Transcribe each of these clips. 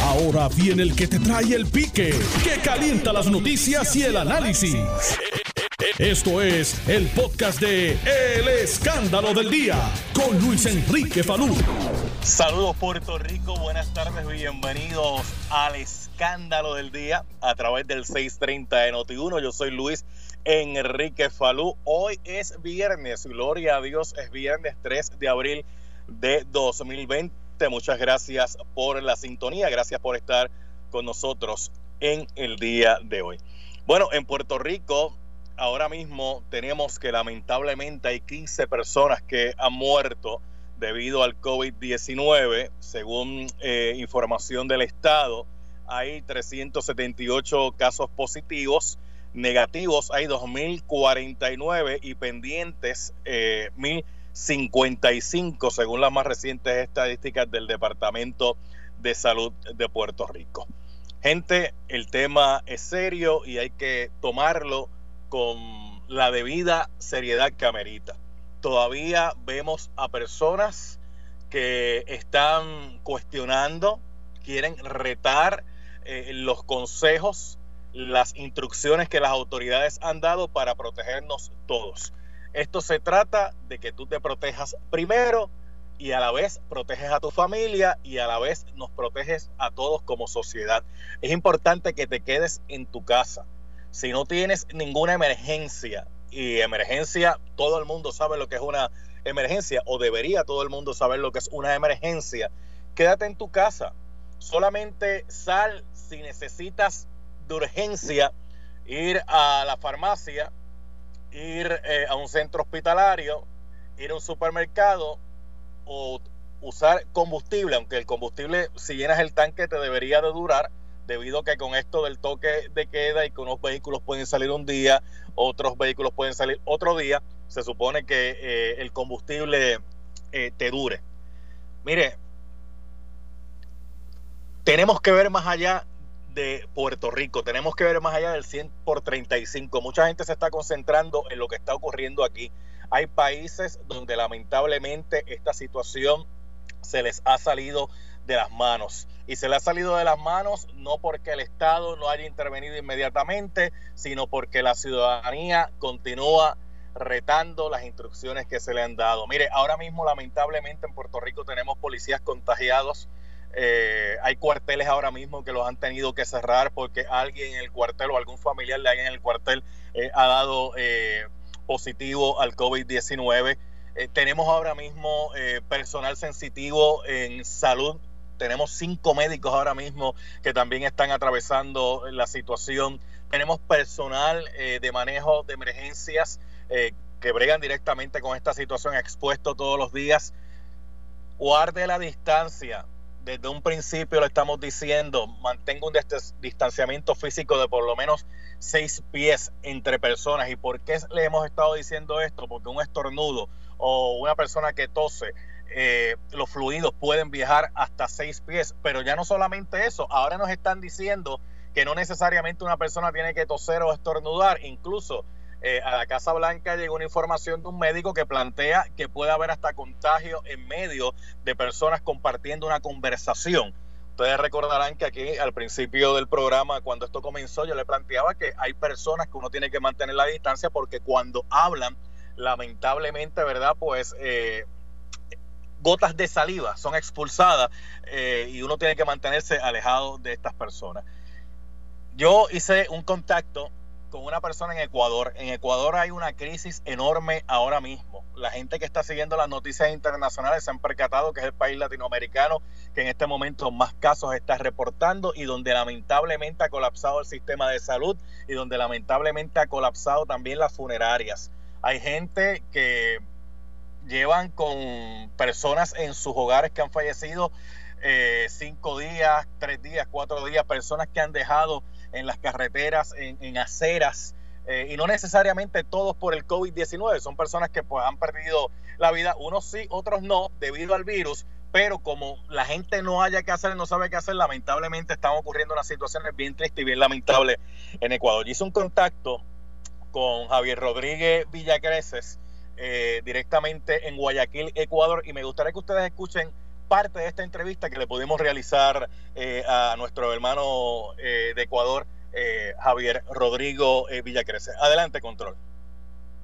Ahora viene el que te trae el pique, que calienta las noticias y el análisis. Esto es el podcast de El Escándalo del Día con Luis Enrique Falú. Saludos Puerto Rico, buenas tardes, bienvenidos al Escándalo del Día a través del 630 de Noti1. Yo soy Luis Enrique Falú. Hoy es viernes, gloria a Dios, es viernes 3 de abril de 2020. Muchas gracias por la sintonía, gracias por estar con nosotros en el día de hoy. Bueno, en Puerto Rico ahora mismo tenemos que lamentablemente hay 15 personas que han muerto debido al COVID-19, según eh, información del Estado. Hay 378 casos positivos, negativos hay 2.049 y pendientes eh, 1.055, según las más recientes estadísticas del Departamento de Salud de Puerto Rico. Gente, el tema es serio y hay que tomarlo con la debida seriedad que amerita. Todavía vemos a personas que están cuestionando, quieren retar eh, los consejos, las instrucciones que las autoridades han dado para protegernos todos. Esto se trata de que tú te protejas primero y a la vez proteges a tu familia y a la vez nos proteges a todos como sociedad. Es importante que te quedes en tu casa si no tienes ninguna emergencia, y emergencia, todo el mundo sabe lo que es una emergencia, o debería todo el mundo saber lo que es una emergencia, quédate en tu casa. Solamente sal si necesitas de urgencia ir a la farmacia, ir eh, a un centro hospitalario, ir a un supermercado o usar combustible, aunque el combustible, si llenas el tanque, te debería de durar debido a que con esto del toque de queda y que unos vehículos pueden salir un día, otros vehículos pueden salir otro día, se supone que eh, el combustible eh, te dure. Mire, tenemos que ver más allá de Puerto Rico, tenemos que ver más allá del 100 por 35. Mucha gente se está concentrando en lo que está ocurriendo aquí. Hay países donde lamentablemente esta situación se les ha salido de las manos. Y se le ha salido de las manos no porque el Estado no haya intervenido inmediatamente, sino porque la ciudadanía continúa retando las instrucciones que se le han dado. Mire, ahora mismo lamentablemente en Puerto Rico tenemos policías contagiados. Eh, hay cuarteles ahora mismo que los han tenido que cerrar porque alguien en el cuartel o algún familiar de alguien en el cuartel eh, ha dado eh, positivo al COVID-19. tenemos ahora mismo personal sensitivo en salud tenemos cinco médicos ahora mismo que también están atravesando la situación. Tenemos personal de manejo de emergencias que bregan directamente con esta situación expuesto todos los días. Guarde la distancia. Desde un principio lo estamos diciendo, mantenga un distanciamiento físico de por lo menos seis pies entre personas. ¿Y por qué le hemos estado diciendo esto? Porque un estornudo o una persona que tose eh, los fluidos pueden viajar hasta seis pies, pero ya no solamente eso, ahora nos están diciendo que no necesariamente una persona tiene que toser o estornudar, incluso eh, a la Casa Blanca llegó una información de un médico que plantea que puede haber hasta contagio en medio de personas compartiendo una conversación. Ustedes recordarán que aquí al principio del programa, cuando esto comenzó, yo le planteaba que hay personas que uno tiene que mantener la distancia porque cuando hablan, lamentablemente, ¿verdad? Pues eh, gotas de saliva son expulsadas eh, y uno tiene que mantenerse alejado de estas personas. Yo hice un contacto con una persona en Ecuador. En Ecuador hay una crisis enorme ahora mismo. La gente que está siguiendo las noticias internacionales se han percatado que es el país latinoamericano que en este momento más casos está reportando y donde lamentablemente ha colapsado el sistema de salud y donde lamentablemente ha colapsado también las funerarias. Hay gente que llevan con personas en sus hogares que han fallecido eh, cinco días, tres días, cuatro días, personas que han dejado en las carreteras, en, aceras, eh, y no necesariamente todos por el COVID-19, son personas que pues, han perdido la vida, unos sí, otros no, debido al virus, pero como la gente no haya que hacer, no sabe qué hacer, lamentablemente están ocurriendo unas situaciones bien tristes y bien lamentables en Ecuador. Hice un contacto con Javier Rodríguez Villacreces, eh, directamente en Guayaquil, Ecuador. Y me gustaría que ustedes escuchen parte de esta entrevista que le pudimos realizar eh, a nuestro hermano de Ecuador, Javier Rodrigo Villacrece. Adelante, control.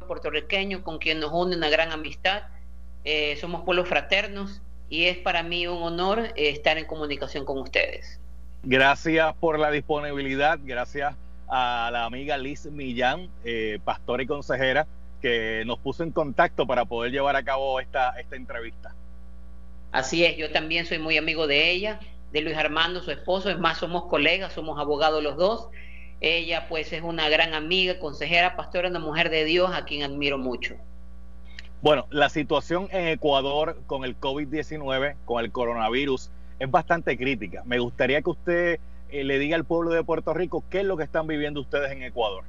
Puertorriqueño con quien nos une una gran amistad. somos pueblos fraternos y es para mí un honor estar en comunicación con ustedes. Gracias por la disponibilidad, gracias a la amiga Liz Millán, eh, pastora y consejera, que nos puso en contacto para poder llevar a cabo esta, esta entrevista. Así es, yo también soy muy amigo de ella, de Luis Armando, su esposo, es más, somos colegas, somos abogados los dos. Ella pues es una gran amiga, consejera, pastora, una mujer de Dios a quien admiro mucho. Bueno, la situación en Ecuador con el COVID-19, con el coronavirus, es bastante crítica. Me gustaría que usted eh, le diga al pueblo de Puerto Rico qué es lo que están viviendo ustedes en Ecuador.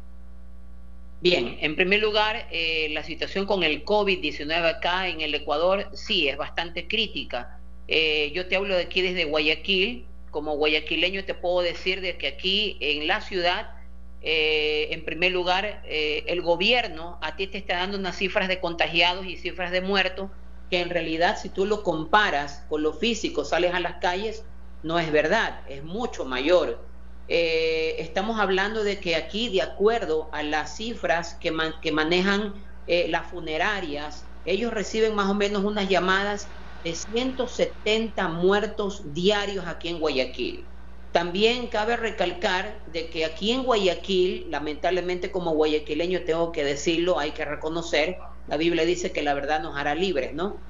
Bien, en primer lugar, eh, la situación con el COVID-19 acá en el Ecuador sí es bastante crítica. Eh, yo te hablo de aquí desde Guayaquil. Como guayaquileño te puedo decir de que aquí en la ciudad, en primer lugar, el gobierno a ti te está dando unas cifras de contagiados y cifras de muertos que en realidad si tú lo comparas con lo físico, sales a las calles, no es verdad, es mucho mayor. Eh, estamos hablando de que aquí, de acuerdo a las cifras que, manejan eh, las funerarias, ellos reciben más o menos unas llamadas de 170 muertos diarios aquí en Guayaquil. También cabe recalcar de que aquí en Guayaquil, lamentablemente como guayaquileño tengo que decirlo, hay que reconocer, la Biblia dice que la verdad nos hará libres, ¿no?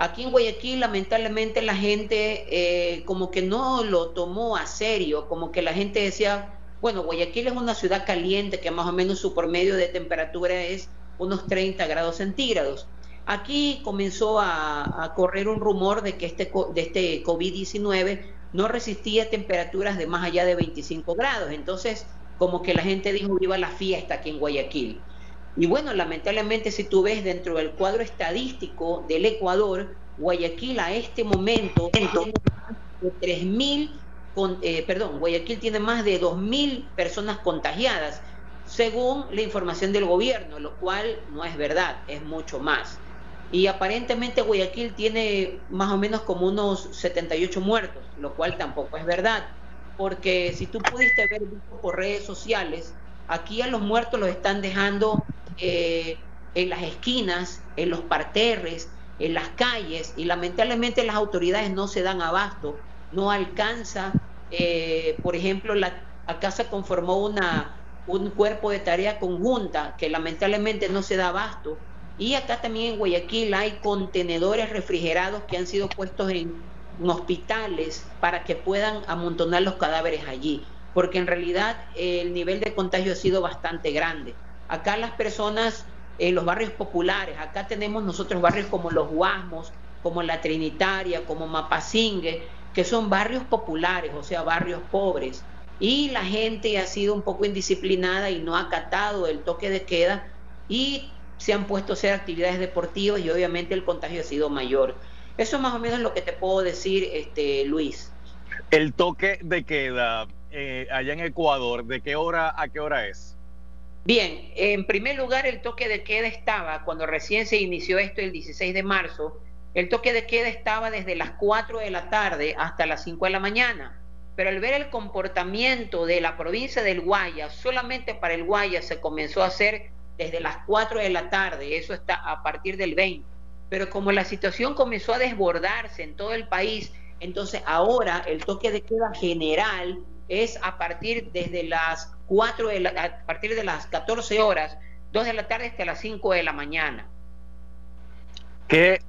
Aquí en Guayaquil, lamentablemente, la gente eh, como que no lo tomó a serio, como que la gente decía, bueno, Guayaquil es una ciudad caliente que más o menos su promedio de temperatura es unos 30 grados centígrados. Aquí comenzó a, correr un rumor de que este, de este COVID-19 no resistía temperaturas de más allá de 25 grados. Entonces, como que la gente dijo, viva la fiesta aquí en Guayaquil. Y bueno, lamentablemente si tú ves dentro del cuadro estadístico del Ecuador, Guayaquil a este momento tiene de 3.000, eh, perdón, Guayaquil tiene más de 2.000 personas contagiadas, según la información del gobierno, lo cual no es verdad, es mucho más. Y aparentemente Guayaquil tiene más o menos como unos 78 muertos, lo cual tampoco es verdad, porque si tú pudiste ver por redes sociales, aquí a los muertos los están dejando eh, en las esquinas, en los parterres, en las calles, y lamentablemente las autoridades no se dan abasto, no alcanza, eh, por ejemplo, la, acá se conformó una, un cuerpo de tarea conjunta que lamentablemente no se da abasto, y acá también en Guayaquil hay contenedores refrigerados que han sido puestos en, hospitales para que puedan amontonar los cadáveres allí, porque en realidad el nivel de contagio ha sido bastante grande. Acá las personas en los barrios populares, acá tenemos nosotros barrios como Los Guasmos, como La Trinitaria, como Mapasingue, que son barrios populares, o sea, barrios pobres. Y la gente ha sido un poco indisciplinada y no ha acatado el toque de queda y se han puesto a hacer actividades deportivas y obviamente el contagio ha sido mayor. Eso es más o menos lo que te puedo decir, este, Luis. El toque de queda eh, allá en Ecuador, ¿de qué hora a qué hora es? Bien, en primer lugar, el toque de queda estaba, cuando recién se inició esto el 16 de marzo, el toque de queda estaba desde las 4 de la tarde hasta las 5 de la mañana. Pero al ver el comportamiento de la provincia del Guaya, solamente para el Guaya se comenzó a hacer desde las 4 de la tarde, eso está a partir del 20. Pero como la situación comenzó a desbordarse en todo el país, entonces ahora el toque de queda general es a partir desde las 4 de la, a partir de las 14 horas, 2 de la tarde hasta las 5 de la mañana. ¿Qué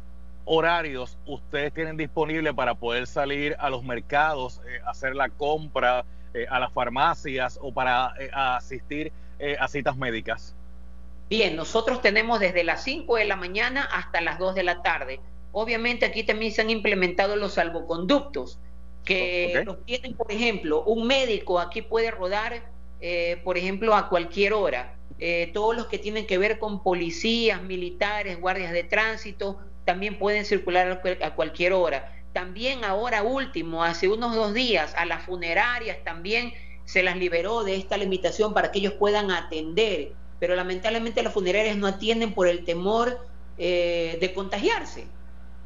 horarios ustedes tienen disponible para poder salir a los mercados, eh, hacer la compra, eh, a las farmacias o para eh, asistir a citas médicas? Bien, nosotros tenemos desde las 5 de la mañana hasta las 2 de la tarde. Obviamente aquí también se han implementado los salvoconductos que los tienen, por ejemplo, un médico aquí puede rodar, eh, por ejemplo, a cualquier hora. Eh, todos los que tienen que ver con policías, militares, guardias de tránsito, también pueden circular a cualquier hora. También ahora último, hace unos dos días, a las funerarias también se las liberó de esta limitación para que ellos puedan atender, pero lamentablemente las funerarias no atienden por el temor eh, de contagiarse.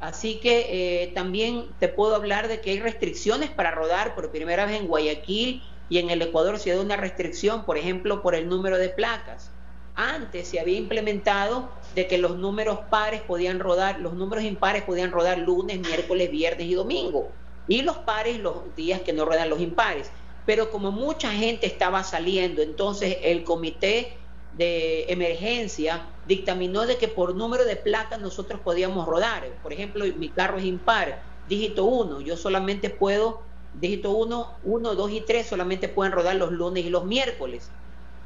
Así que también te puedo hablar de que hay restricciones para rodar por primera vez en Guayaquil y en el Ecuador se da una restricción, por ejemplo, por el número de placas. Antes se había implementado de que los números pares podían rodar, los números impares podían rodar lunes, miércoles, viernes y domingo. Y los pares los días que no ruedan los impares. Pero como mucha gente estaba saliendo, entonces el comité de emergencia dictaminó de que por número de placas nosotros podíamos rodar. Por ejemplo, mi carro es impar, dígito 1, yo solamente puedo, dígito 1, 1, 2 y 3 solamente pueden rodar los lunes y los miércoles.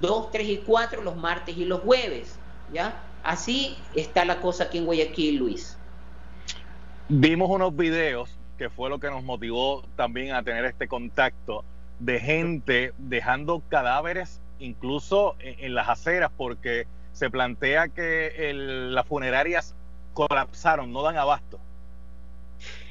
2, 3 y 4 los martes y los jueves. ¿ya? Así está la cosa aquí en Guayaquil, Luis. Vimos unos videos que fue lo que nos motivó también a tener este contacto de gente dejando cadáveres incluso en, las aceras porque se plantea que las funerarias colapsaron, no dan abasto.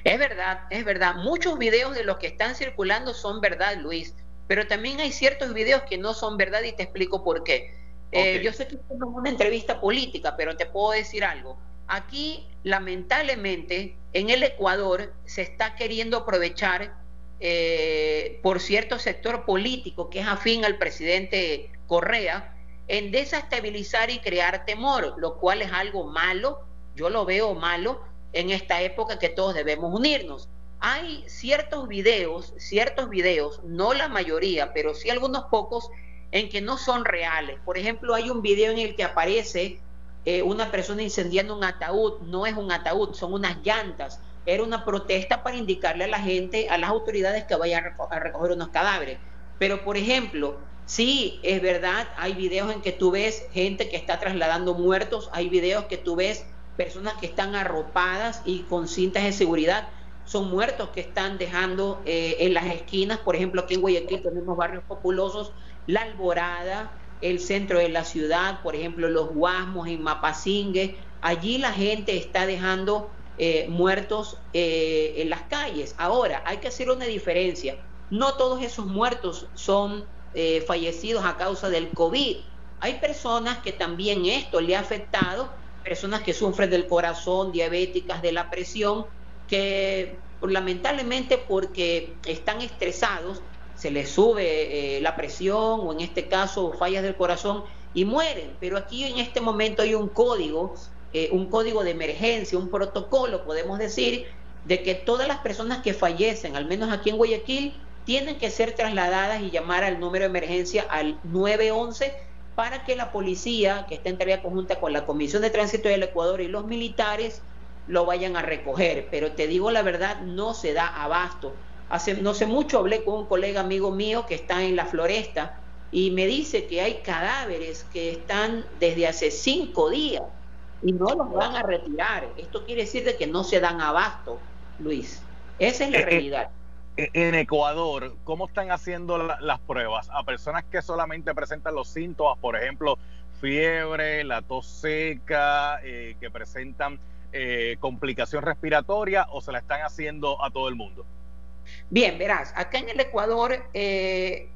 Es verdad, es verdad. Muchos videos de los que están circulando son verdad, Luis, pero también hay ciertos videos que no son verdad y te explico por qué. Eh, yo sé que esto no es una entrevista política, pero te puedo decir algo. Aquí, lamentablemente, en el Ecuador se está queriendo aprovechar eh, por cierto sector político que es afín al presidente Correa en desestabilizar y crear temor, lo cual es algo malo, yo lo veo malo en esta época que todos debemos unirnos. Hay ciertos videos, ciertos videos, no la mayoría, pero sí algunos pocos, en que no son reales. Por ejemplo, hay un video en el que aparece eh, una persona incendiando un ataúd, no es un ataúd, son unas llantas. Era una protesta para indicarle a la gente, a las autoridades que vayan a recoger unos cadáveres. Pero, por ejemplo, sí, es verdad, hay videos en que tú ves gente que está trasladando muertos, hay videos que tú ves personas que están arropadas y con cintas de seguridad, son muertos que están dejando eh, en las esquinas, por ejemplo, aquí en Guayaquil tenemos barrios populosos, La Alborada, el centro de la ciudad, por ejemplo, los Guasmos en Mapasingue, allí la gente está dejando eh, muertos eh, en las calles. Ahora, hay que hacer una diferencia. No todos esos muertos son fallecidos a causa del COVID. Hay personas que también esto le ha afectado, personas que sufren del corazón, diabéticas, de la presión, que lamentablemente porque están estresados, se les sube eh, la presión o en este caso fallas del corazón y mueren. Pero aquí en este momento hay un código, eh, un código de emergencia, un protocolo, podemos decir, de que todas las personas que fallecen, al menos aquí en Guayaquil, tienen que ser trasladadas y llamar al número de emergencia al 911 para que la policía, que está en tarea conjunta con la Comisión de Tránsito del Ecuador y los militares, lo vayan a recoger. Pero te digo la verdad, no se da abasto. Hace, no sé mucho hablé con un colega amigo mío que está en la floresta y me dice que hay cadáveres que están desde hace cinco días y no los van a retirar. Esto quiere decir de que no se dan abasto, Luis. Esa es la eh, eh, realidad. En Ecuador, ¿cómo están haciendo las pruebas a personas que solamente presentan los síntomas, por ejemplo, fiebre, la tos seca, eh, que presentan eh, complicación respiratoria o se la están haciendo a todo el mundo? Bien, verás, acá en el Ecuador, eh,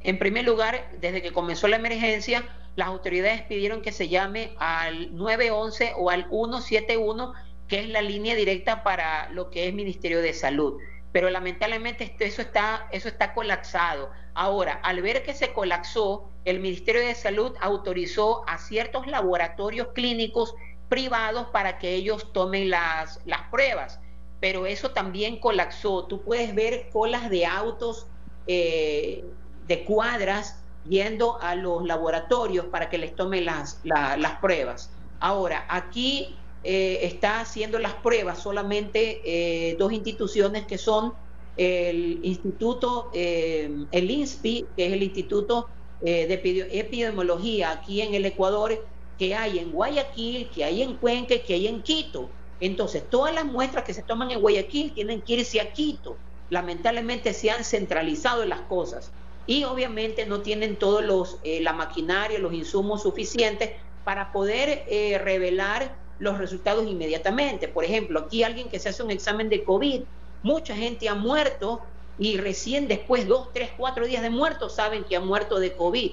en primer lugar, desde que comenzó la emergencia, las autoridades pidieron que se llame al 911 o al 171, que es la línea directa para lo que es Ministerio de Salud. Pero lamentablemente eso está, eso está colapsado. Ahora, al ver que se colapsó, el Ministerio de Salud autorizó a ciertos laboratorios clínicos privados para que ellos tomen las, las pruebas. Pero eso también colapsó. Tú puedes ver colas de autos eh, de cuadras yendo a los laboratorios para que les tomen las, las pruebas. Ahora, aquí eh, está haciendo las pruebas solamente eh, dos instituciones que son el Instituto, el INSPI, que es el Instituto de Epidemiología aquí en el Ecuador, que hay en Guayaquil, que hay en Cuenca, que hay en Quito. Entonces, todas las muestras que se toman en Guayaquil tienen que irse a Quito. Lamentablemente se han centralizado las cosas y obviamente no tienen todos los eh, la maquinaria, los insumos suficientes para poder eh, revelar los resultados inmediatamente. Por ejemplo, aquí alguien que se hace un examen de COVID, mucha gente ha muerto y recién después, dos, tres, cuatro días de muerto, saben que ha muerto de COVID.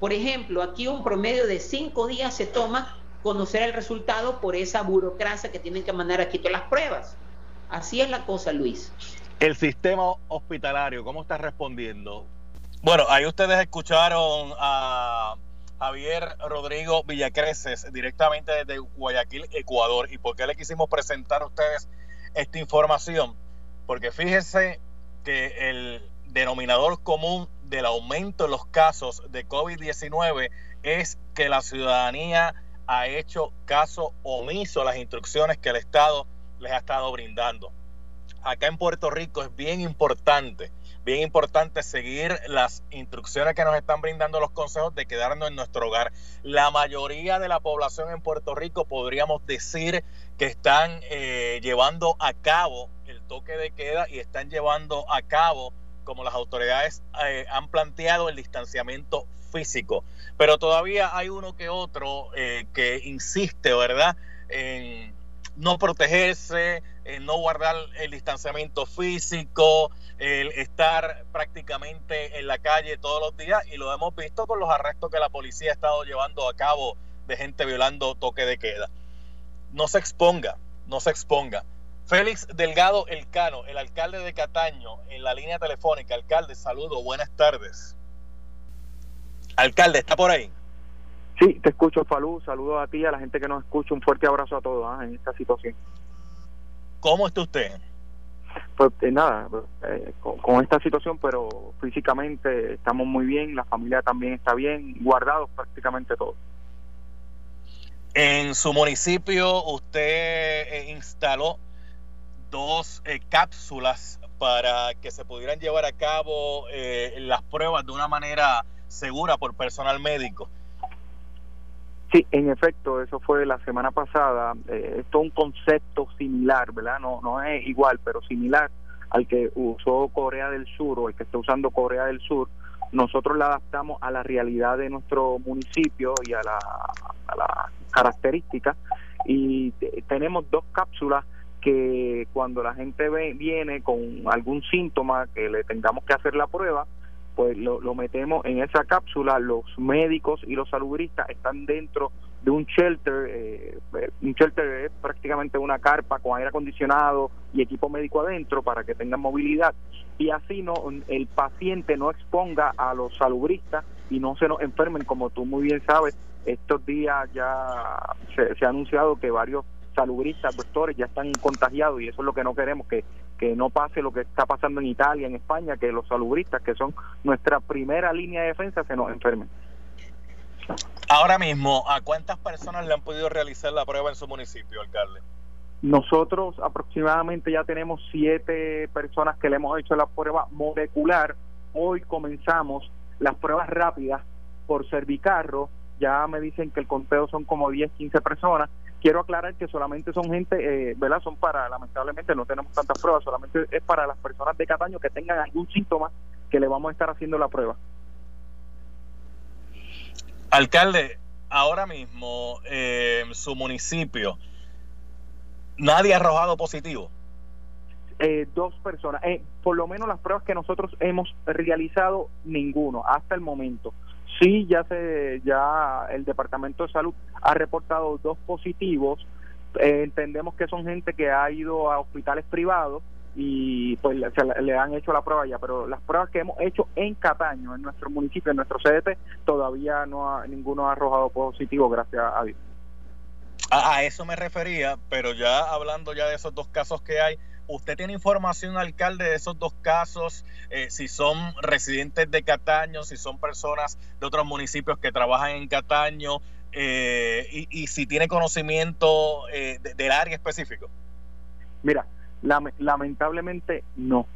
Por ejemplo, aquí un promedio de cinco días se toma conocer el resultado por esa burocracia que tienen que mandar aquí todas las pruebas. Así es la cosa, Luis. El sistema hospitalario, ¿cómo está respondiendo? Bueno, ahí ustedes escucharon a Javier Rodrigo Villacreces directamente desde Guayaquil, Ecuador. ¿Y por qué le quisimos presentar a ustedes esta información? Porque fíjense que el denominador común del aumento en los casos de COVID-19 es que la ciudadanía ha hecho caso omiso a las instrucciones que el Estado les ha estado brindando. Acá en Puerto Rico es bien importante, bien importante seguir las instrucciones que nos están brindando los consejos de quedarnos en nuestro hogar. La mayoría de la población en Puerto Rico podríamos decir que están eh, llevando a cabo el toque de queda y están llevando a cabo como las autoridades eh, han planteado el distanciamiento físico. Pero todavía hay uno que otro eh, que insiste, ¿verdad?, en no protegerse, en no guardar el distanciamiento físico, el estar prácticamente en la calle todos los días y lo hemos visto con los arrestos que la policía ha estado llevando a cabo de gente violando toque de queda. No se exponga, no se exponga. Félix Delgado Elcano, el alcalde de Cataño, en la línea telefónica. Alcalde, saludo, buenas tardes. Alcalde, ¿está por ahí? Sí, te escucho, Falú. Saludos a ti, a la gente que nos escucha. Un fuerte abrazo a todos ¿ah? en esta situación. ¿Cómo está usted? Pues eh, nada, eh, con, esta situación, pero físicamente estamos muy bien, la familia también está bien, guardados prácticamente todos. En su municipio usted eh, instaló dos eh, cápsulas para que se pudieran llevar a cabo las pruebas de una manera segura por personal médico. Sí, en efecto, eso fue la semana pasada. Eh, esto es un concepto similar, ¿verdad? No, no es igual, pero similar al que usó Corea del Sur o el que está usando Corea del Sur. Nosotros la adaptamos a la realidad de nuestro municipio y a la, a la característica y tenemos dos cápsulas que cuando la gente ve, viene con algún síntoma que le tengamos que hacer la prueba, pues lo, metemos en esa cápsula, los médicos y los salubristas están dentro de un shelter, eh, un shelter es prácticamente una carpa con aire acondicionado y equipo médico adentro para que tengan movilidad. Y así no el paciente no exponga a los salubristas y no se nos enfermen. Como tú muy bien sabes estos días ya se ha anunciado que varios salubristas, doctores ya están contagiados y eso es lo que no queremos, que, que no pase lo que está pasando en Italia, en España, que los salubristas, que son nuestra primera línea de defensa, se nos enfermen. Ahora mismo, ¿a cuántas personas le han podido realizar la prueba en su municipio, alcalde? Nosotros aproximadamente ya tenemos siete personas que le hemos hecho la prueba molecular. Hoy comenzamos las pruebas rápidas por cervicarro. Ya me dicen que el conteo son como 10, 15 personas quiero aclarar que solamente son gente, eh, ¿verdad? Son para, lamentablemente no tenemos tantas pruebas, solamente es para las personas de Cataño que tengan algún síntoma que le vamos a estar haciendo la prueba. Alcalde, ahora mismo en eh, su municipio, ¿nadie ha arrojado positivo? Eh, dos personas, eh, por lo menos las pruebas que nosotros hemos realizado, ninguno, hasta el momento. Sí, ya se, ya el Departamento de Salud ha reportado dos positivos. Eh, entendemos que son gente que ha ido a hospitales privados y pues le, han hecho la prueba ya, pero las pruebas que hemos hecho en Cataño, en nuestro municipio, en nuestro CDT, todavía no ha, ninguno ha arrojado positivo, gracias a Dios. a eso me refería, pero ya hablando ya de esos dos casos que hay, ¿Usted tiene información, alcalde, de esos dos casos? Eh, si son residentes de Cataño, si son personas de otros municipios que trabajan en Cataño, eh, y, si tiene conocimiento eh, del área específico. Mira, lamentablemente no.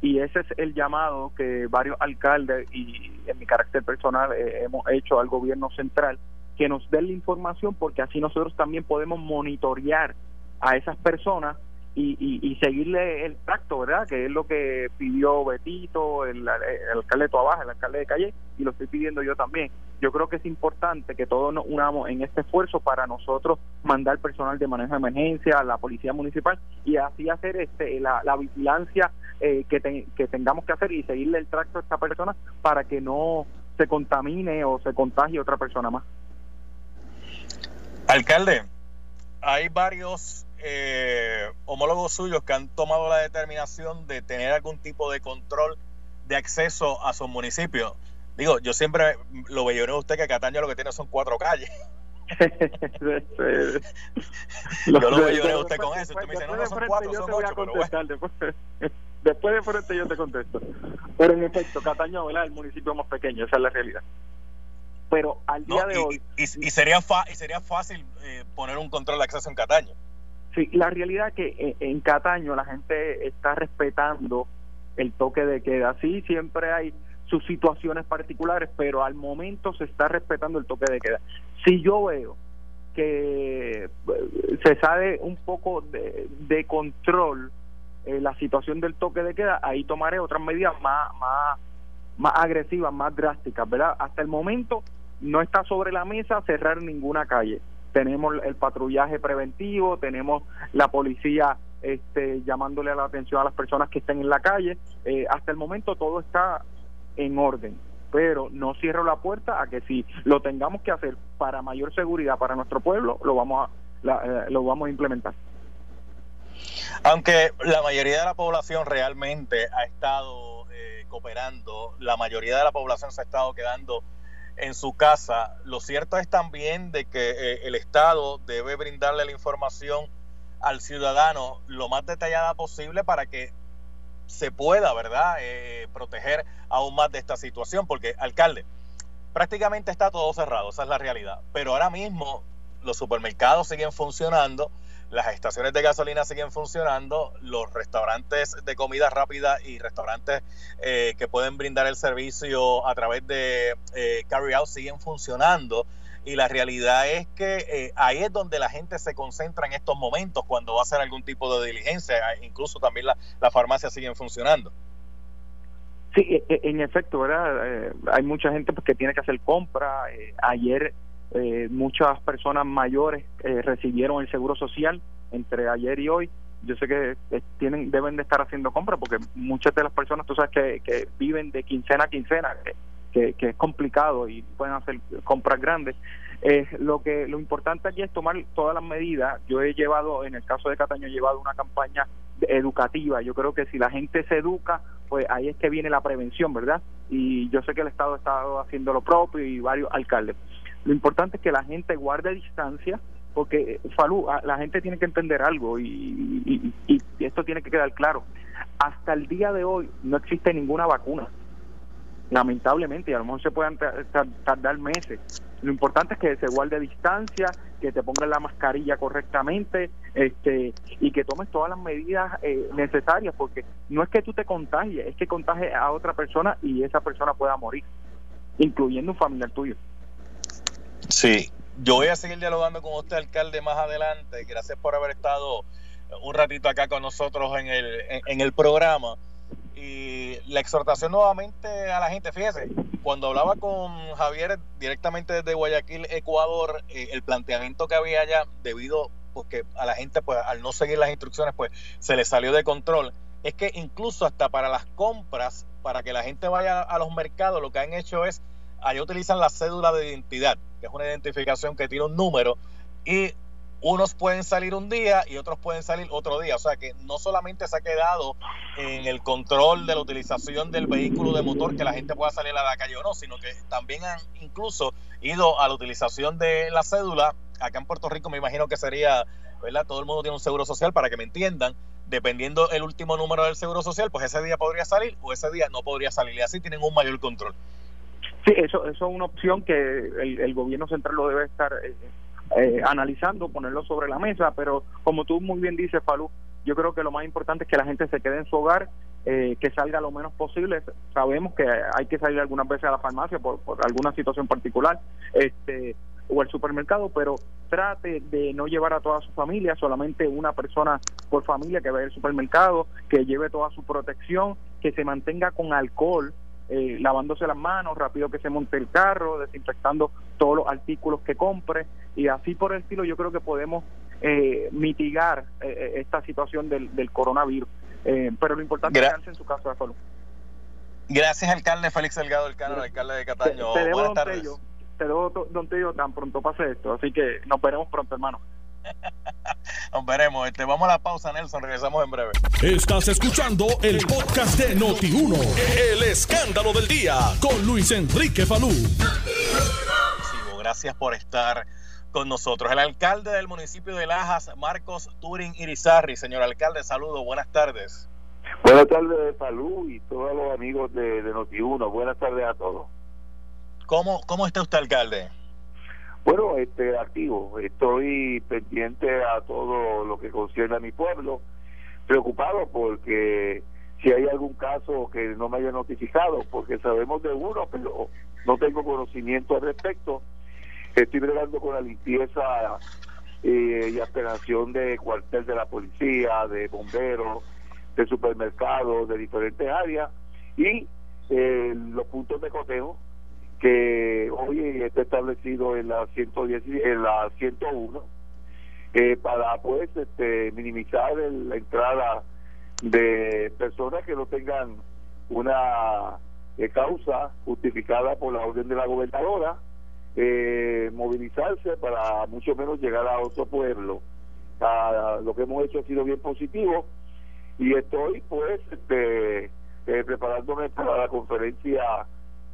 Y ese es el llamado que varios alcaldes y en mi carácter personal hemos hecho al gobierno central, que nos den la información porque así nosotros también podemos monitorear a esas personas y, y, seguirle el tracto, ¿verdad? Que es lo que pidió Betito, el, alcalde de Tuabaja, el alcalde de Calle, y lo estoy pidiendo yo también. Yo creo que es importante que todos nos unamos en este esfuerzo para nosotros mandar personal de manejo de emergencia, a la policía municipal y así hacer este la, vigilancia eh, que, que tengamos que hacer y seguirle el tracto a esta persona para que no se contamine o se contagie otra persona más. Alcalde, hay varios eh, homólogos suyos que han tomado la determinación de tener algún tipo de control de acceso a sus municipios. Digo, yo siempre lo veo en usted que Cataño lo que tiene son cuatro calles. yo lo veo en usted con eso. Usted me dice, no, no son cuatro, son ocho, pero bueno. Después, de frente yo te contesto. Pero en efecto, Cataño es el municipio más pequeño, esa es la realidad pero al día de hoy... Y, sería, y sería fácil eh, poner un control de acceso en Cataño. Sí, la realidad es que eh, en, Cataño la gente está respetando el toque de queda. Sí, siempre hay sus situaciones particulares, pero al momento se está respetando el toque de queda. Si yo veo que eh, se sale un poco de, control la situación del toque de queda, ahí tomaré otras medidas más, más, más agresivas, más drásticas, ¿verdad? Hasta el momento no está sobre la mesa cerrar ninguna calle. Tenemos el patrullaje preventivo, tenemos la policía este, llamándole la atención a las personas que estén en la calle. Eh, hasta el momento todo está en orden, pero no cierro la puerta a que si lo tengamos que hacer para mayor seguridad para nuestro pueblo, lo vamos a, eh, lo vamos a implementar. Aunque la mayoría de la población realmente ha estado eh, cooperando, la mayoría de la población se ha estado quedando en su casa. Lo cierto es también de que eh, el Estado debe brindarle la información al ciudadano lo más detallada posible para que se pueda, ¿verdad?, eh, proteger aún más de esta situación, porque, alcalde, prácticamente está todo cerrado, esa es la realidad, pero ahora mismo los supermercados siguen funcionando, las estaciones de gasolina siguen funcionando, los restaurantes de comida rápida y restaurantes eh, que pueden brindar el servicio a través de eh, carry out siguen funcionando. Y la realidad es que eh, ahí es donde la gente se concentra en estos momentos cuando va a hacer algún tipo de diligencia. Incluso también las la farmacias siguen funcionando. Sí, e, e, en efecto, ¿verdad? hay mucha gente pues, que tiene que hacer compra. ayer eh, muchas personas mayores eh, recibieron el seguro social entre ayer y hoy. Yo sé que eh, tienen deben de estar haciendo compras porque muchas de las personas, tú sabes, que, que viven de quincena a quincena, que, que, es complicado y pueden hacer compras grandes. Eh, lo que lo importante aquí es tomar todas las medidas. Yo he llevado, en el caso de Cataño, he llevado una campaña educativa. Yo creo que si la gente se educa, pues ahí es que viene la prevención, ¿verdad? Y yo sé que el Estado ha estado haciendo lo propio y varios alcaldes. Lo importante es que la gente guarde distancia, porque, Falú, la gente tiene que entender algo y, esto tiene que quedar claro. Hasta el día de hoy no existe ninguna vacuna, lamentablemente, y a lo mejor se puedan tardar meses. Lo importante es que se guarde distancia, que te pongas la mascarilla correctamente este y que tomes todas las medidas eh, necesarias, porque no es que tú te contagies, es que contagies a otra persona y esa persona pueda morir, incluyendo un familiar tuyo. Sí, yo voy a seguir dialogando con usted, alcalde, más adelante. Gracias por haber estado un ratito acá con nosotros en el, en, el programa. Y la exhortación nuevamente a la gente, fíjese, cuando hablaba con Javier directamente desde Guayaquil, Ecuador, eh, el planteamiento que había allá, debido porque a la gente, pues al no seguir las instrucciones, pues se le salió de control, es que incluso hasta para las compras, para que la gente vaya a los mercados, lo que han hecho es allá utilizan la cédula de identidad, que es una identificación que tiene un número, y unos pueden salir un día y otros pueden salir otro día. O sea que no solamente se ha quedado en el control de la utilización del vehículo de motor que la gente pueda salir a la calle o no, sino que también han incluso ido a la utilización de la cédula. Acá en Puerto Rico me imagino que sería, ¿verdad? Todo el mundo tiene un seguro social para que me entiendan. Dependiendo el último número del seguro social, pues ese día podría salir o ese día no podría salir. Y así tienen un mayor control. Sí, eso, eso es una opción que el, gobierno central lo debe estar eh, eh, analizando, ponerlo sobre la mesa, pero como tú muy bien dices, Falú, yo creo que lo más importante es que la gente se quede en su hogar, eh, que salga lo menos posible. Sabemos que hay que salir algunas veces a la farmacia por, alguna situación particular este o al supermercado, pero trate de no llevar a toda su familia, solamente una persona por familia que vaya al supermercado, que lleve toda su protección, que se mantenga con alcohol eh, lavándose las manos, rápido que se monte el carro, desinfectando todos los artículos que compre y así por el estilo yo creo que podemos eh, mitigar eh, esta situación del, del coronavirus. pero lo importante es quedarse en su casa de salud. Gracias, alcalde Félix Delgado, el alcalde de Cataño. Te, debo, Buenas tardes. te dejo, don Tío, tan pronto pase esto. Así que nos veremos pronto, hermano. Nos veremos. Este, vamos a la pausa, Nelson. Regresamos en breve. Estás escuchando el podcast de Noti1. El escándalo del día con Luis Enrique Falú. Gracias por estar con nosotros. El alcalde del municipio de Lajas, Marcos Turín Irizarri. Señor alcalde, saludo. Buenas tardes. Buenas tardes, Falú y todos los amigos de, de Noti1. Buenas tardes a todos. ¿Cómo, ¿Cómo está usted, alcalde? Bueno, este, activo. Estoy pendiente a todo lo que concierne a mi pueblo. Preocupado porque si hay algún caso que no me haya notificado, porque sabemos de uno, pero no tengo conocimiento al respecto. Estoy bregando con la limpieza eh, y aspiración de cuartel de la policía, de bomberos, de supermercados, de diferentes áreas y eh, los puntos de cotejo que hoy está establecido en la 110 en la 101 eh, para pues este minimizar la entrada de personas que no tengan una eh, causa justificada por la orden de la gobernadora eh, movilizarse para mucho menos llegar a otro pueblo. Ah, lo que hemos hecho ha sido bien positivo y estoy pues este, preparándome para la conferencia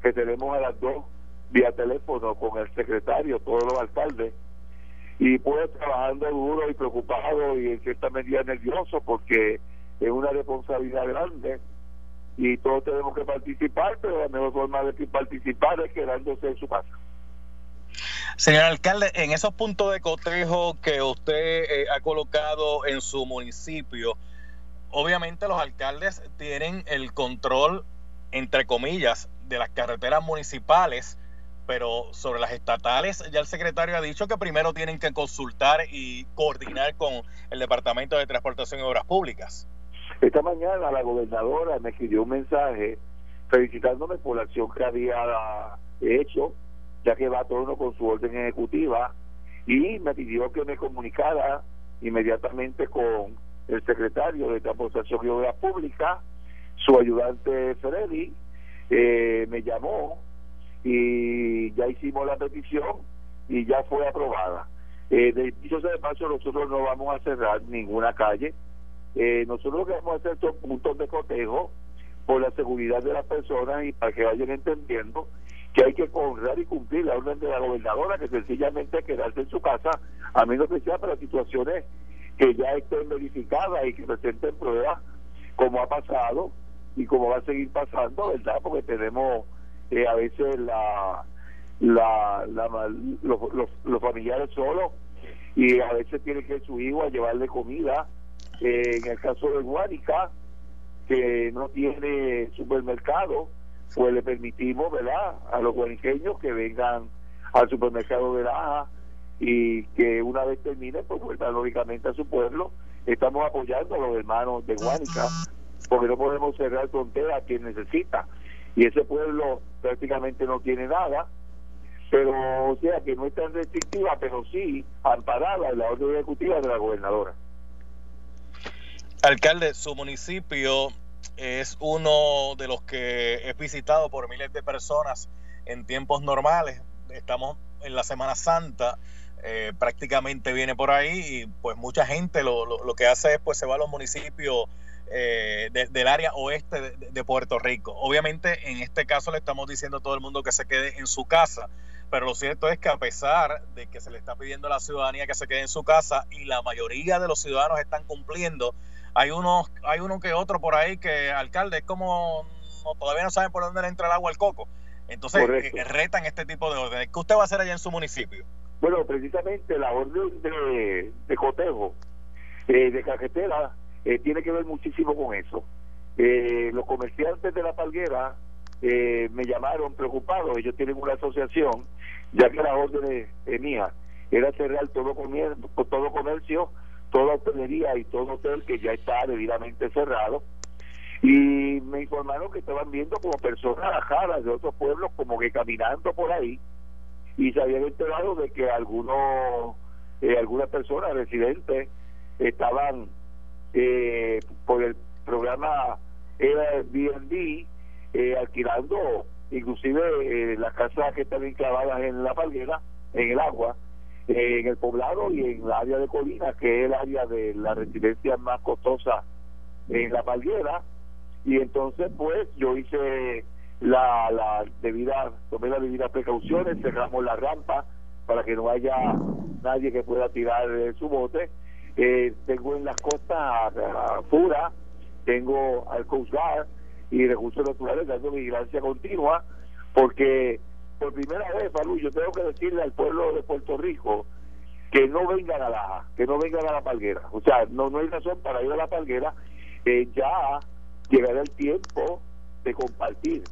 que tenemos a las dos vía teléfono con el secretario, todos los alcaldes, y pues trabajando duro y preocupado y en cierta medida nervioso porque es una responsabilidad grande y todos tenemos que participar, pero la mejor forma de participar es quedándose en su casa. Señor alcalde, en esos puntos de cotejo que usted eh, ha colocado en su municipio, obviamente los alcaldes tienen el control, entre comillas, de las carreteras municipales, pero sobre las estatales ya el secretario ha dicho que primero tienen que consultar y coordinar con el Departamento de Transportación y Obras Públicas. Esta mañana la gobernadora me escribió un mensaje felicitándome por la acción que había hecho, ya que va a tono con su orden ejecutiva, y me pidió que me comunicara inmediatamente con el secretario de Transportación y Obras Públicas, su ayudante Freddy, eh, me llamó y ya hicimos la petición y ya fue aprobada. Eh, de dicho de paso, nosotros no vamos a cerrar ninguna calle. Eh, nosotros lo que vamos a hacer son puntos de cotejo por la seguridad de las personas y para que vayan entendiendo que hay que honrar y cumplir la orden de la gobernadora, que sencillamente quedarse en su casa, a menos que sea para situaciones que ya estén verificadas y que presenten pruebas, como ha pasado y como va a seguir pasando, ¿verdad? Porque tenemos eh, a veces la, la, los, los, familiares solos y a veces tiene que ir su hijo a llevarle comida. Eh, en el caso de Guánica, que no tiene supermercado, pues le permitimos, ¿verdad?, a los guaniqueños que vengan al supermercado de Laja y que una vez termine, pues lógicamente a su pueblo. Estamos apoyando a los hermanos de Guánica porque no podemos cerrar frontera a quien necesita. Y ese pueblo prácticamente no tiene nada, pero o sea que no es tan restrictiva, pero sí amparada en la orden ejecutiva de la gobernadora. Alcalde, su municipio es uno de los que es visitado por miles de personas en tiempos normales. Estamos en la Semana Santa, eh, prácticamente viene por ahí y pues mucha gente lo, lo, lo, que hace es pues se va a los municipios eh, del área oeste de, Puerto Rico. Obviamente en este caso le estamos diciendo a todo el mundo que se quede en su casa, pero lo cierto es que a pesar de que se le está pidiendo a la ciudadanía que se quede en su casa y la mayoría de los ciudadanos están cumpliendo, hay unos, hay uno que otro por ahí que alcalde es como todavía no saben por dónde le entra el agua al coco. Entonces eh, retan este tipo de órdenes. ¿Qué usted va a hacer allá en su municipio? Bueno, precisamente la orden de, de cotejo, eh, de carretera, eh, tiene que ver muchísimo con eso. Eh, los comerciantes de la palguera eh, me llamaron preocupados, ellos tienen una asociación, ya que la orden de, mía era cerrar todo comercio, todo comercio, toda hotelería y todo hotel que ya está debidamente cerrado. Y me informaron que estaban viendo como personas rajadas de otros pueblos como que caminando por ahí y se habían enterado de que algunos algunas personas residentes estaban eh, por el programa Airbnb eh, alquilando inclusive eh, las casas que están enclavadas en la palguera, en el agua, en el poblado y en la área de Colina, que es el área de la residencia más costosa en la palguera. Y entonces, pues, yo hice la, la debida, tomé las debidas precauciones, cerramos la rampa para que no haya nadie que pueda tirar su bote. Eh, tengo en las costas a, Fura, tengo al Coast y recursos naturales dando vigilancia continua, porque por primera vez, Falú, yo tengo que decirle al pueblo de Puerto Rico que no vengan a la que no vengan a la palguera. O sea, no, no hay razón para ir a la palguera. Eh, ya llegará el tiempo de compartir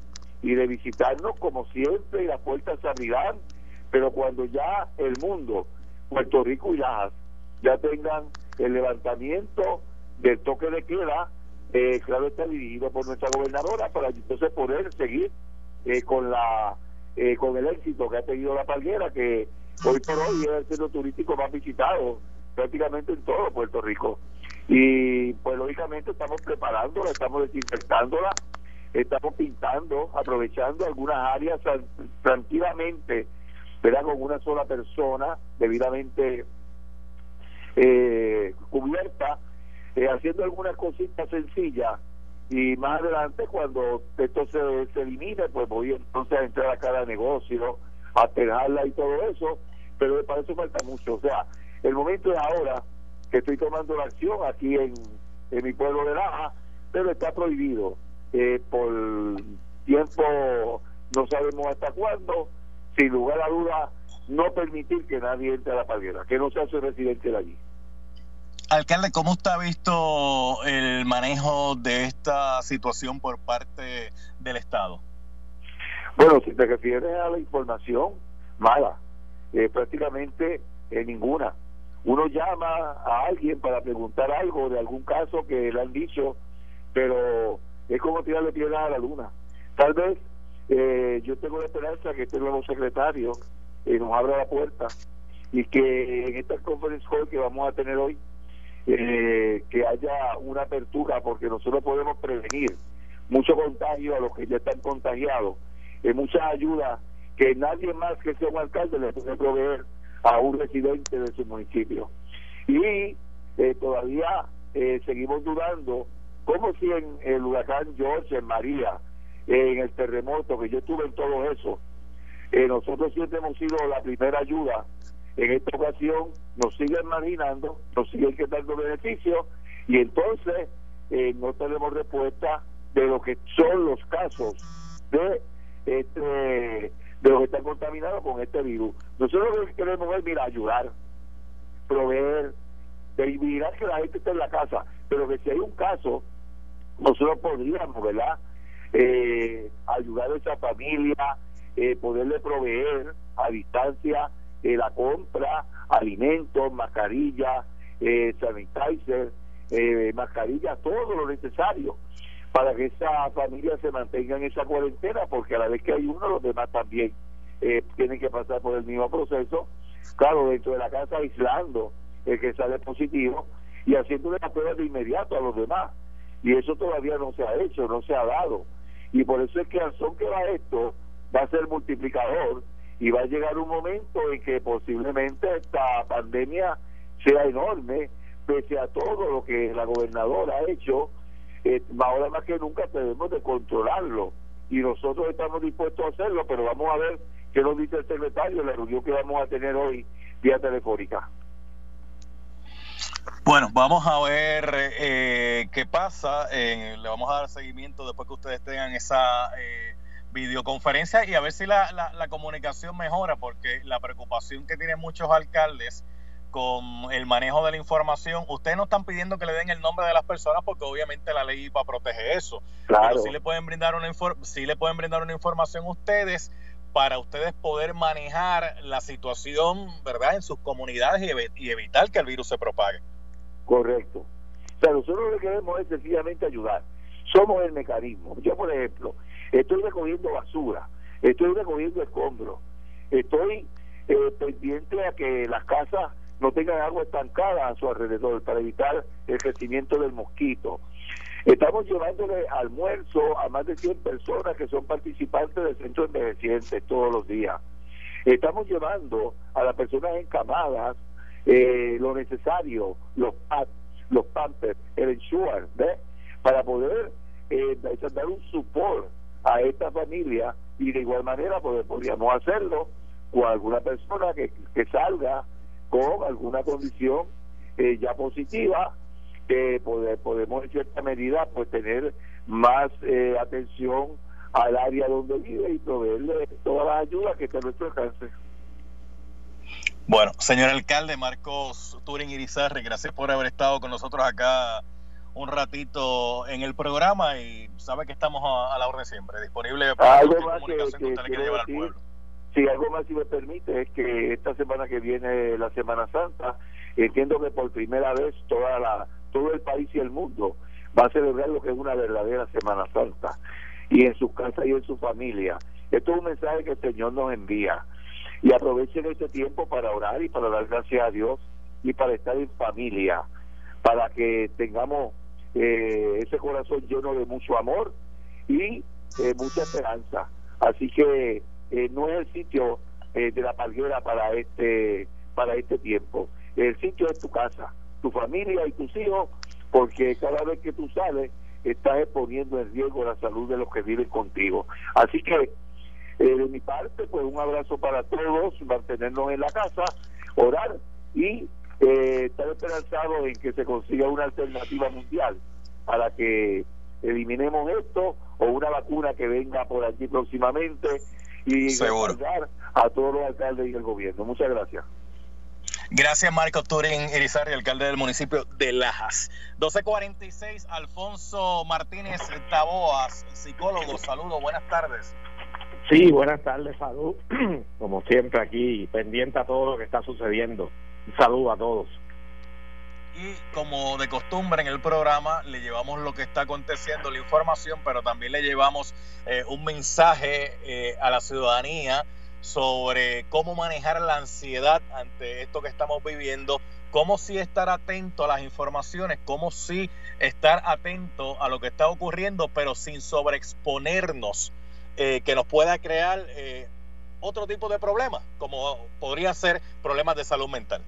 y de visitarnos como siempre y las puertas se abrirán, pero cuando ya el mundo, Puerto Rico y Lajas, ya tengan el levantamiento del toque de queda, eh, claro está dirigido por nuestra gobernadora para entonces poder seguir eh, con la eh, con el éxito que ha tenido la palguera, que hoy por hoy es el centro turístico más visitado prácticamente en todo Puerto Rico. Y pues lógicamente estamos preparándola, estamos desinfectándola, estamos pintando, aprovechando algunas áreas tranquilamente, ¿verdad? Con una sola persona debidamente eh, cubierta, eh, haciendo algunas cositas sencillas. Y más adelante cuando esto se, se elimine pues voy entonces a entrar a cada negocio a pegarla y todo eso. Pero para eso falta mucho. O sea el momento es ahora que estoy tomando la acción aquí en, en mi pueblo de Laja pero está prohibido. Eh, por tiempo no sabemos hasta cuándo. Sin lugar a duda no permitir que nadie entre a la palguera que no sea su residente de allí Alcalde, ¿cómo usted ha visto el manejo de esta situación por parte del Estado? Bueno, si te refieres a la información, mala, eh, prácticamente eh, ninguna. Uno llama a alguien para preguntar algo de algún caso que le han dicho, pero es como tirarle piedras a la luna. Tal vez eh, yo tengo la esperanza que este nuevo secretario nos abra la puerta y que en esta conference call que vamos a tener hoy eh, que haya una apertura porque nosotros podemos prevenir mucho contagio a los que ya están contagiados, eh, mucha ayuda que nadie más que sea un alcalde le puede proveer a un residente de su municipio. Y eh, todavía eh, seguimos dudando, como si en el huracán George, en María, en el terremoto, que yo estuve en todo eso, nosotros siempre hemos sido la primera ayuda en esta ocasión nos siguen marginando, nos siguen quitando beneficios y entonces eh, no tenemos respuesta de lo que son los casos de este de los que están contaminados con este virus. Nosotros lo que queremos es, mira, ayudar, proveer, de mirar que la gente esté en la casa, pero que si hay un caso, nosotros podríamos, ¿verdad? Eh, ayudar a esa familia, eh, poderle proveer a distancia eh, la compra, alimentos, mascarillas, eh, sanitizer, eh, mascarillas, todo lo necesario para que esa familia se mantenga en esa cuarentena, porque a la vez que hay uno, los demás también eh, tienen que pasar por el mismo proceso. Claro, dentro de la casa aislando el que sale positivo y haciéndole la prueba de inmediato a los demás. Y eso todavía no se ha hecho, no se ha dado. Y por eso es que al son que va esto, va a ser multiplicador y va a llegar un momento en que posiblemente esta pandemia sea enorme, pese a todo lo que la gobernadora ha hecho, eh, ahora más que nunca tenemos de controlarlo y nosotros estamos dispuestos a hacerlo, pero vamos a ver qué nos dice el secretario en la reunión que vamos a tener hoy vía telefónica. Bueno, vamos a ver eh, qué pasa. Eh, le vamos a dar seguimiento después que ustedes tengan esa eh, videoconferencia y a ver si la, la, comunicación mejora, porque la preocupación que tienen muchos alcaldes con el manejo de la información, ustedes no están pidiendo que le den el nombre de las personas porque obviamente la ley va a proteger eso. Claro. Pero sí le pueden brindar una sí le pueden brindar una información ustedes para ustedes poder manejar la situación, ¿verdad?, en sus comunidades y, y evitar que el virus se propague. Correcto. O sea, nosotros lo que queremos es sencillamente ayudar. Somos el mecanismo. Yo, por ejemplo, estoy recogiendo basura, estoy recogiendo escombros, estoy eh, pendiente a que las casas no tengan agua estancada a su alrededor para evitar el crecimiento del mosquito. Estamos llevándole almuerzo a más de 100 personas que son participantes del centro envejeciente todos los días. Estamos llevando a las personas encamadas eh, lo necesario, los pads, los pampers, el ensure, ¿ves? Para poder eh, dar un support a esta familia y de igual manera pues, podríamos hacerlo con alguna persona que, que salga con alguna condición eh, ya positiva que podemos en cierta medida pues tener más eh, atención al área donde vive y proveerle todas las ayudas que está a nuestro alcance. Bueno, señor alcalde Marcos Turing Irizarre, gracias por haber estado con nosotros acá un ratito en el programa y sabe que estamos a, la orden siempre, disponible para algo más que, que, que, llevar al pueblo. Sí, algo más si me permite es que esta semana que viene la Semana Santa, entiendo que por primera vez toda la todo el país y el mundo va a celebrar lo que es una verdadera Semana Santa y en su casa y en su familia. Esto es un mensaje que el Señor nos envía y aprovechen este tiempo para orar y para dar gracias a Dios y para estar en familia, para que tengamos eh, ese corazón lleno de mucho amor y eh, mucha esperanza. Así que eh, no es el sitio de la palguera para este para este tiempo. El sitio es tu casa, tu familia y tus hijos, porque cada vez que tú sales estás exponiendo en riesgo la salud de los que viven contigo. Así que de mi parte, pues un abrazo para todos, mantenernos en la casa, orar y eh, estar esperanzado en que se consiga una alternativa mundial para que eliminemos esto o una vacuna que venga por aquí próximamente y ayudar a todos los alcaldes y el gobierno. Muchas gracias. Gracias, Marco Turín Irizarry, alcalde del municipio de Lajas. 1246, Alfonso Martínez Taboas, psicólogo. Saludos, buenas tardes. Sí, buenas tardes, salud. Como siempre aquí, pendiente a todo lo que está sucediendo. Un saludo a todos. Y como de costumbre en el programa, le llevamos lo que está aconteciendo, la información, pero también le llevamos eh, un mensaje eh, a la ciudadanía sobre cómo manejar la ansiedad ante esto que estamos viviendo, cómo sí estar atento a las informaciones, cómo sí estar atento a lo que está ocurriendo, pero sin sobreexponernos eh, que nos pueda crear otro tipo de problemas, como podría ser problemas de salud mental.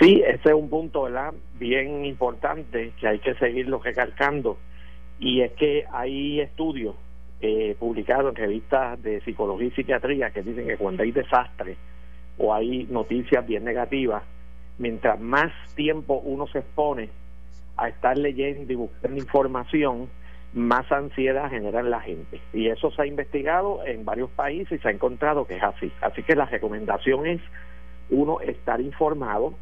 Sí, ese es un punto ¿verdad? bien importante que hay que seguirlo recalcando y es que hay estudios eh, publicados en revistas de psicología y psiquiatría que dicen que cuando hay desastres o hay noticias bien negativas, mientras más tiempo uno se expone a estar leyendo y buscando información, más ansiedad genera en la gente. Y eso se ha investigado en varios países y se ha encontrado que es así. Así que la recomendación es, uno, estar informado,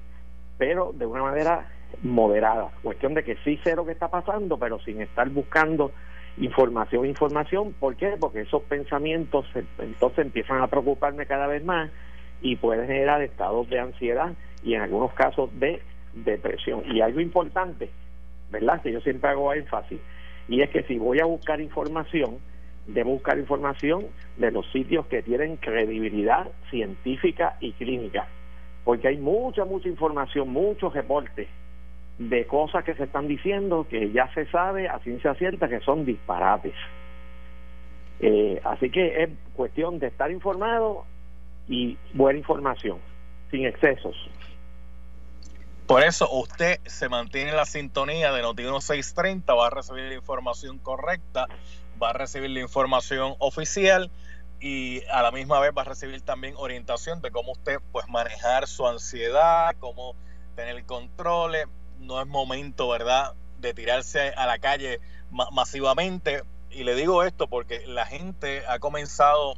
pero de una manera moderada. Cuestión de que sí sé lo que está pasando, pero sin estar buscando información, información. ¿Por qué? Porque esos pensamientos entonces empiezan a preocuparme cada vez más y pueden generar estados de ansiedad y en algunos casos de depresión. Y algo importante, ¿verdad? Que yo siempre hago énfasis y es que si voy a buscar información, debo buscar información de los sitios que tienen credibilidad científica y clínica, porque hay mucha, mucha información, muchos reportes de cosas que se están diciendo que ya se sabe a ciencia cierta que son disparates. Eh, así que es cuestión de estar informado y buena información, sin excesos. Por eso usted se mantiene en la sintonía de Noti 1630, va a recibir la información correcta, va a recibir la información oficial y a la misma vez va a recibir también orientación de cómo usted pues manejar su ansiedad, cómo tener control. No es momento, ¿verdad?, de tirarse a la calle masivamente. Y le digo esto porque la gente ha comenzado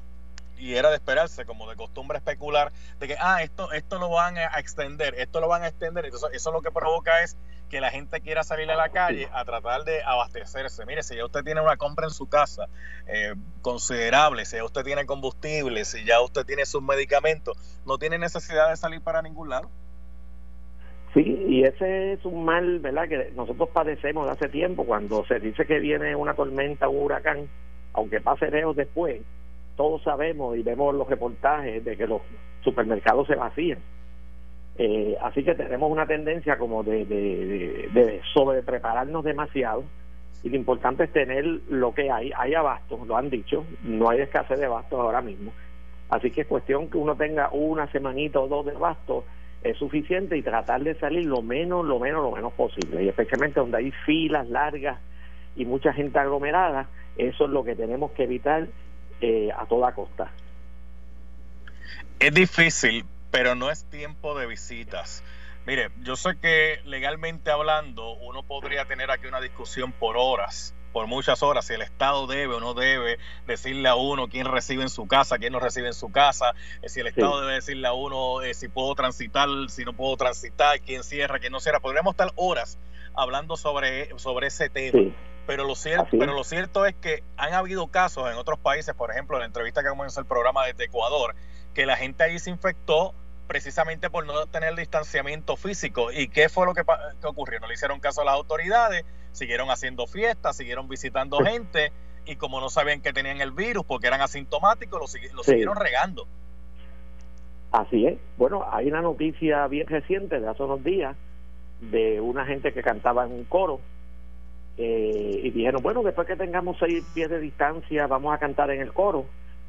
y era de esperarse, como de costumbre especular, de que, ah, esto, esto lo van a extender, esto lo van a extender. Entonces, eso lo que provoca es que la gente quiera salir a la calle a tratar de abastecerse. Mire, si ya usted tiene una compra en su casa eh, considerable, si ya usted tiene combustible, si ya usted tiene sus medicamentos, no tiene necesidad de salir para ningún lado. Sí, y ese es un mal, ¿verdad?, que nosotros padecemos de hace tiempo, cuando se dice que viene una tormenta, un huracán, aunque pase lejos después, todos sabemos y vemos los reportajes de que los supermercados se vacían. Eh, así que tenemos una tendencia como de, de, de, sobre prepararnos demasiado y lo importante es tener lo que hay, hay abasto, lo han dicho, no hay escasez de bastos ahora mismo. Así que es cuestión que uno tenga una semanita o dos de bastos es suficiente y tratar de salir lo menos, lo menos, lo menos posible. Y especialmente donde hay filas largas y mucha gente aglomerada, eso es lo que tenemos que evitar eh, a toda costa. Es difícil, pero no es tiempo de visitas. Mire, yo sé que legalmente hablando uno podría tener aquí una discusión por horas, por muchas horas, si el Estado debe o no debe decirle a uno quién recibe en su casa, quién no recibe en su casa, eh, si el Estado debe decirle a uno eh, si puedo transitar, si no puedo transitar, quién cierra, quién no cierra. Podríamos estar horas hablando sobre, sobre ese tema. Pero lo, cierto, pero lo cierto es que han habido casos en otros países, por ejemplo, en la entrevista que comenzó el programa desde Ecuador, que la gente ahí se infectó precisamente por no tener distanciamiento físico. ¿Y qué fue lo que, ocurrió? No le hicieron caso a las autoridades, siguieron haciendo fiestas, siguieron visitando gente y como no sabían que tenían el virus porque eran asintomáticos, lo, siguieron regando. Así es. Bueno, hay una noticia bien reciente de hace unos días de una gente que cantaba en un coro eh, y dijeron, bueno, después que tengamos seis pies de distancia, vamos a cantar en el coro.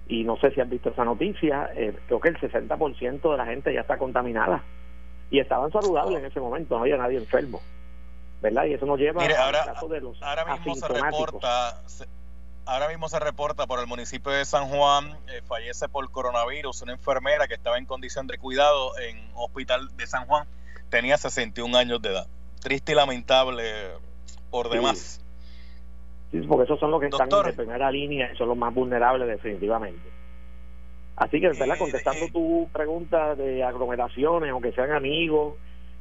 Y no sé si han visto esa noticia, eh, creo que el 60% de la gente ya está contaminada. Y estaban saludables en ese momento, no había nadie enfermo. ¿Verdad? Y eso nos lleva ahora, al caso de los ahora mismo se reporta ahora mismo se reporta por el municipio de San Juan, eh, fallece por coronavirus una enfermera que estaba en condición de cuidado en hospital de San Juan, tenía 61 años de edad. Triste y lamentable por demás. Sí, porque esos son los que están en primera línea y son los más vulnerables definitivamente. Así que, ¿verdad? Contestando tu pregunta de aglomeraciones, aunque sean amigos,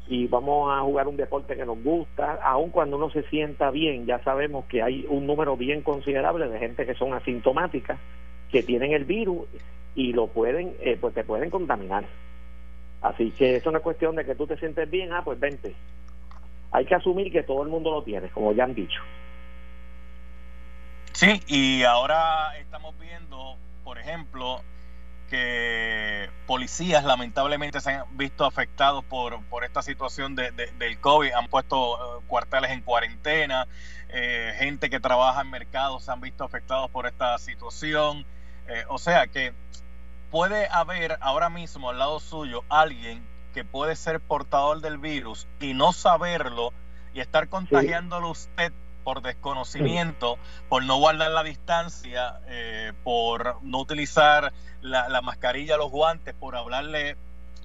y vamos a jugar un deporte que nos gusta, aun cuando uno se sienta bien, ya sabemos que hay un número bien considerable de gente que son asintomáticas, que tienen el virus y lo pueden, eh, pues te pueden contaminar. Así que eso no es cuestión de que tú te sientes bien, ah, pues vente hay que asumir que todo el mundo lo tiene, como ya han dicho. Sí, y ahora estamos viendo, por ejemplo, que policías lamentablemente se han visto afectados por, por esta situación de, del COVID, han puesto eh, cuarteles en cuarentena, eh, gente que trabaja en mercados se han visto afectados por esta situación, eh, o sea que puede haber ahora mismo al lado suyo alguien que puede ser portador del virus y no saberlo y estar contagiándolo usted por desconocimiento, por no guardar la distancia, eh, por no utilizar la, mascarilla, los guantes, por hablarle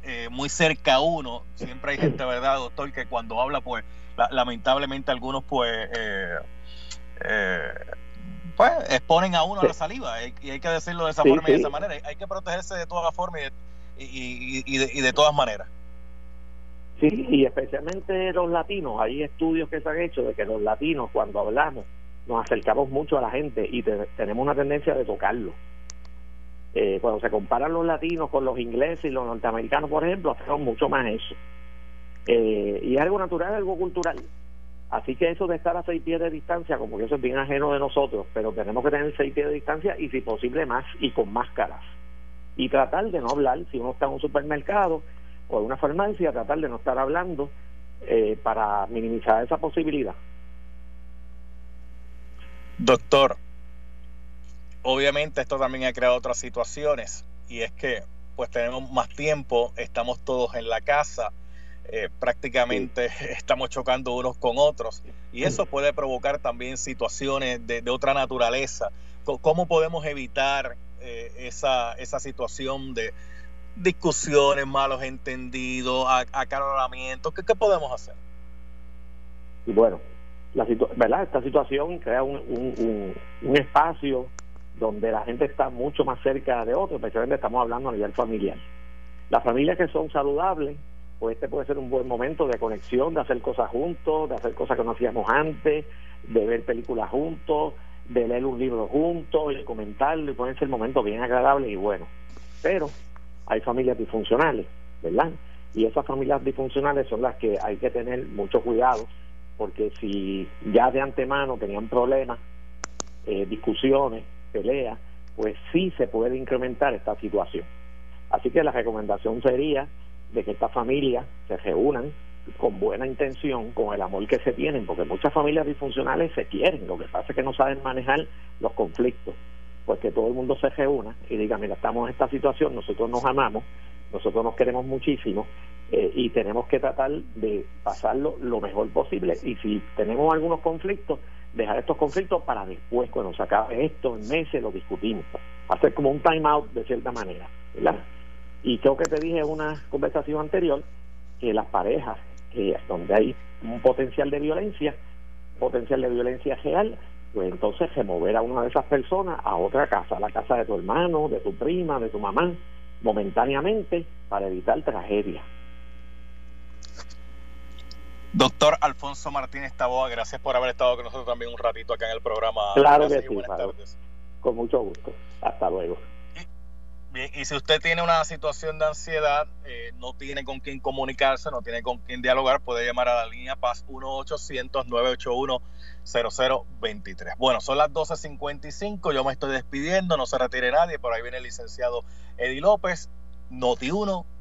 eh, muy cerca a uno. Siempre hay gente, ¿verdad, doctor? Que cuando habla, pues, lamentablemente algunos, pues, eh, pues, exponen a uno a la saliva. Y hay que decirlo de esa forma y de esa manera. Hay que protegerse de todas formas y, y de todas maneras. Sí, y especialmente los latinos, hay estudios que se han hecho de que los latinos cuando hablamos nos acercamos mucho a la gente y tenemos una tendencia de tocarlo. Eh, cuando se comparan los latinos con los ingleses y los norteamericanos, por ejemplo, hacemos mucho más eso. Eh, y es algo natural, algo cultural. Así que eso de estar a seis pies de distancia, como que eso es bien ajeno de nosotros, pero tenemos que tener seis pies de distancia y si posible más y con máscaras. Y tratar de no hablar, si uno está en un supermercado, o de una farmacia, tratar de no estar hablando eh, para minimizar esa posibilidad. Doctor, obviamente esto también ha creado otras situaciones y es que pues tenemos más tiempo, estamos todos en la casa, eh, prácticamente estamos chocando unos con otros y eso puede provocar también situaciones de, otra naturaleza. ¿Cómo podemos evitar eh, esa, esa situación de, discusiones, malos entendidos, acaloramientos. ¿Qué, ¿Qué podemos hacer? Bueno, la ¿verdad? esta situación crea un, un, espacio donde la gente está mucho más cerca de otros, especialmente estamos hablando a nivel familiar. Las familias que son saludables, pues este puede ser un buen momento de conexión, de hacer cosas juntos, de hacer cosas que no hacíamos antes, de ver películas juntos, de leer un libro juntos y comentarlo, y puede ser momento bien agradable y bueno. Pero hay familias disfuncionales, ¿verdad? Y esas familias disfuncionales son las que hay que tener mucho cuidado, porque si ya de antemano tenían problemas, eh, discusiones, peleas, pues sí se puede incrementar esta situación. Así que la recomendación sería de que estas familias se reúnan con buena intención, con el amor que se tienen, porque muchas familias disfuncionales se quieren, lo que pasa es que no saben manejar los conflictos, pues que todo el mundo se reúna y diga, mira, estamos en esta situación, nosotros nos amamos, nosotros nos queremos muchísimo eh, y tenemos que tratar de pasarlo lo mejor posible y si tenemos algunos conflictos, dejar estos conflictos para después, cuando se acabe esto, en meses, lo discutimos. Hacer como un time out de cierta manera, ¿verdad? Y creo que te dije en una conversación anterior que las parejas que donde hay un potencial de violencia, potencial de violencia real, pues entonces remover a una de esas personas a otra casa, a la casa de tu hermano, de tu prima, de tu mamá, momentáneamente para evitar tragedia. Doctor Alfonso Martínez Taboa, gracias por haber estado con nosotros también un ratito acá en el programa. Claro que sí, con mucho gusto. Hasta luego. Y si usted tiene una situación de ansiedad, eh, no tiene con quién comunicarse, no tiene con quién dialogar, puede llamar a la línea Paz 1-800-981-0023. Bueno, son las 12.55, yo me estoy despidiendo, no se retire nadie, por ahí viene el licenciado Eddie López, Noti 1